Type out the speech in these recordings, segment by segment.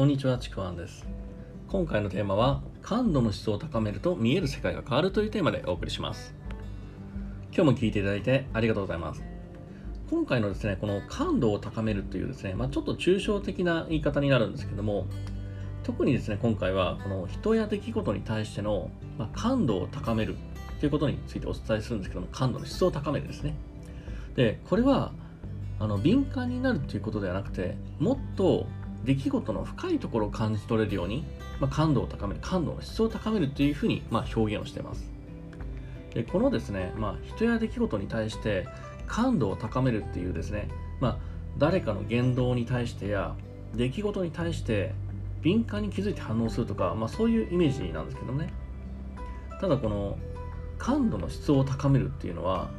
こんにちは、ちくわんです。今回のテーマは、感度の質を高めると見える世界が変わるというテーマでお送りします。今日も聞いていただいてありがとうございます。今回のですね、この感度を高めるというですね、まあ、ちょっと抽象的な言い方になるんですけども、特にですね、今回はこの人や出来事に対しての、まあ、感度を高めるということについてお伝えするんですけども、感度の質を高めるですね。で、これはあの敏感になるということではなくて、もっと出来事の深いところを感じ取れるように、まあ、感度を高める、感度の質を高めるというふうに、まあ、表現をしています。でこのですね、まあ、人や出来事に対して感度を高めるっていうですね、まあ、誰かの言動に対してや出来事に対して敏感に気づいて反応するとか、まあ、そういうイメージなんですけどねただこの感度の質を高めるっていうのは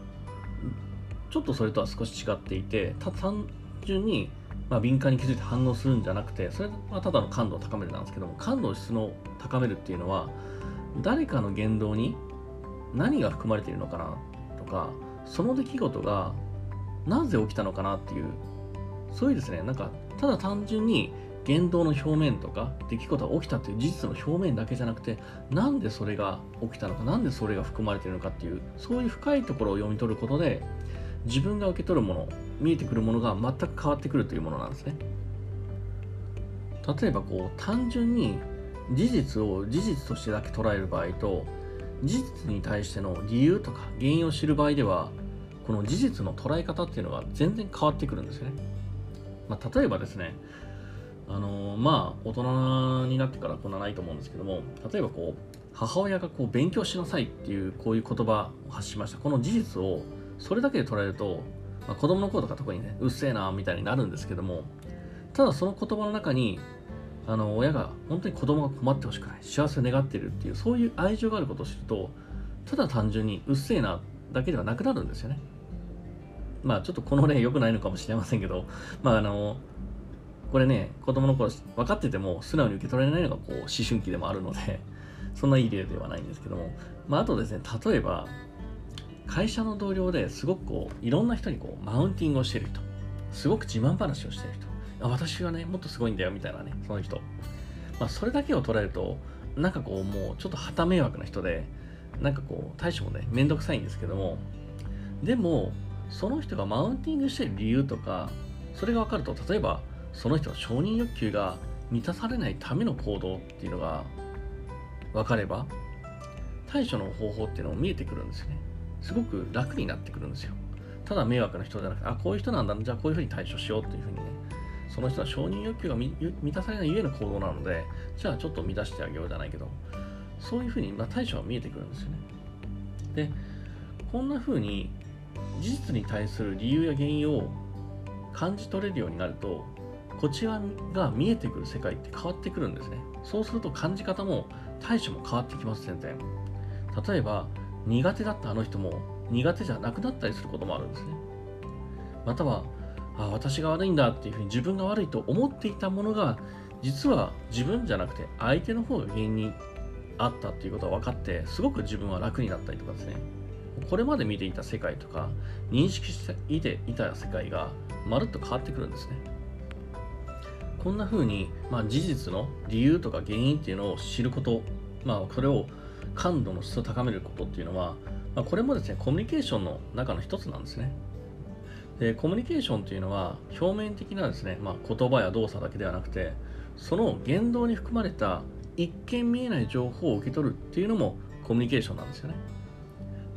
ちょっとそれとは少し違っていてた単純にまあ、敏感に気づいて反応するんじゃなくてそれはただの感度を高めるなんですけども感度の質の高めるっていうのは誰かの言動に何が含まれているのかなとかその出来事がなぜ起きたのかなっていうそういうですねなんかただ単純に言動の表面とか出来事が起きたっていう事実の表面だけじゃなくてなんでそれが起きたのかなんでそれが含まれているのかっていうそういう深いところを読み取ることで自分が受け取るもの見えてくるものが全く変わってくるというものなんですね。例えばこう単純に事実を事実としてだけ捉える場合と事実に対しての理由とか原因を知る場合ではこの事実の捉え方っていうのが全然変わってくるんですよね、まあ、例えばですねあのー、まあ大人になってからこんなないと思うんですけども例えばこう母親がこう勉強しなさいっていうこういう言葉を発しました。この事実をそれだけで捉えると、まあ、子供の頃とか特にねうっせえなみたいになるんですけどもただその言葉の中にあの親が本当に子供が困ってほしくない幸せを願ってるっていうそういう愛情があることを知るとただ単純にうっせえなだけではなくなるんですよね。まあちょっとこの例良くないのかもしれませんけどまああのこれね子供の頃分かってても素直に受け取れないのがこう思春期でもあるのでそんないい例ではないんですけどもまああとですね例えば会社の同僚ですごくこういろんな人にこうマウンティングをしてる人。すごく自慢話をしてる人。あ私はねもっとすごいんだよみたいなねその人、まあ、それだけを捉えるとなんかこうもうちょっと旗迷惑な人でなんかこう対処もねめんどくさいんですけども。でもその人がマウンティングしてる理由とかそれが分かると例えばその人の承認欲求が満たされないための行動っていうのが分かれば対処の方法っていうのも見えてくるんですよね。すごく楽になってくるんですよ。ただ迷惑な人じゃなくて、あ、こういう人なんだ、じゃあこういうふうに対処しようっていうふうにね、その人は承認欲求が満たされないゆえの行動なので、じゃあちょっと満たしてあげようじゃないけど、そういうふうに、まあ、対処が見えてくるんですよね。で、こんなふうに事実に対する理由や原因を感じ取れるようになると、こちらが見えてくる世界って変わってくるんですね。そうすると感じ方も対処も変わってきます、全然。例えば、苦手だったあの人も苦手じゃなくなったりすることもあるんですね。または、あ私が悪いんだっていうふうに自分が悪いと思っていたものが実は自分じゃなくて相手の方が原因にあったっていうことが分かってすごく自分は楽になったりとかですねこれまで見ていた世界とか認識していた世界がまるっと変わってくるんですねこんな風に、まあ、事実の理由とか原因っていうのを知ることまあそれを感度の質を高めることっていうのは、まあ、これもですね、コミュニケーションの中の一つなんですね。で、コミュニケーションというのは、表面的なですね、まあ、言葉や動作だけではなくて、その言動に含まれた一見見えない情報を受け取るっていうのもコミュニケーションなんですよね。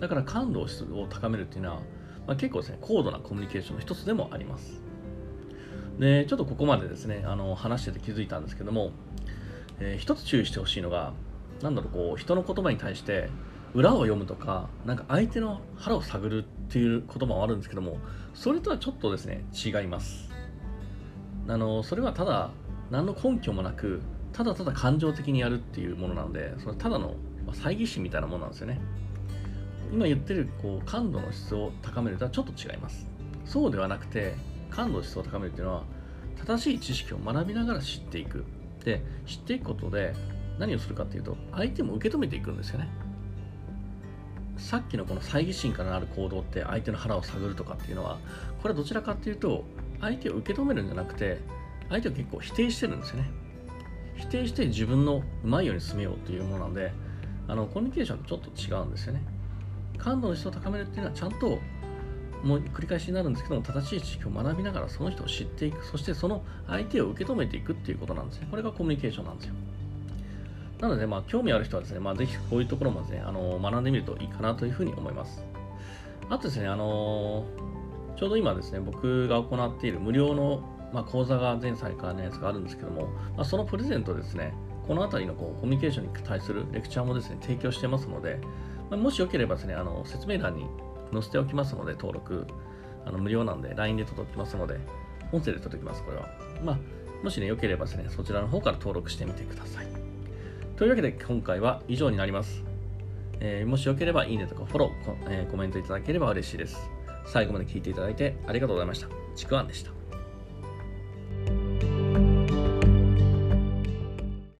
だから感度質を高めるっていうのは、まあ、結構ですね、高度なコミュニケーションの一つでもあります。で、ちょっとここまでですね、あの話してて気づいたんですけども、えー、一つ注意してほしいのが、なんだろうこう人の言葉に対して裏を読むとかなんか相手の腹を探るっていう言葉もあるんですけどもそれとはちょっとですね違います。あのそれはただ何の根拠もなくただただ感情的にやるっていうものなのでそれただの猜疑心みたいなものなんですよね。今言ってるこう感度の質を高めるとはちょっと違います。そうではなくて感度の質を高めるっていうのは正しい知識を学びながら知っていく。で知っていくことで何をするかっていうと相手も受け止めていくんですよね。さっきのこの猜疑心からなる行動って相手の腹を探るとかっていうのはこれはどちらかっていうと相手を受け止めるんじゃなくて相手を結構否定してるんですよね。否定して自分のうまいように進めようというものなのであのコミュニケーションとちょっと違うんですよね。感度の質を高めるっていうのはちゃんともう繰り返しになるんですけども正しい知識を学びながらその人を知っていく。そしてその相手を受け止めていくっていうことなんですね。これがコミュニケーションなんですよ。なので、まあ、興味ある人はですね、まあ、ぜひこういうところもですね、あの学んでみるといいかなというふうに思います。あとですね、あのちょうど今ですね、僕が行っている無料の、まあ、講座が前歳からのやつがあるんですけども、まあ、そのプレゼントですね、この辺りのこうコミュニケーションに対するレクチャーもですね、提供してますので、まあ、もしよければですね、あの説明欄に載せておきますので、登録、あの無料なんで LINE で届きますので、音声で届きます、これは。まあ、もしね、よければですね、そちらの方から登録してみてください。というわけで今回は以上になります。えー、もしよければいいねとかフォロー、えー、コメントいただければ嬉しいです。最後まで聞いていただいてありがとうございました。ちくわんでした。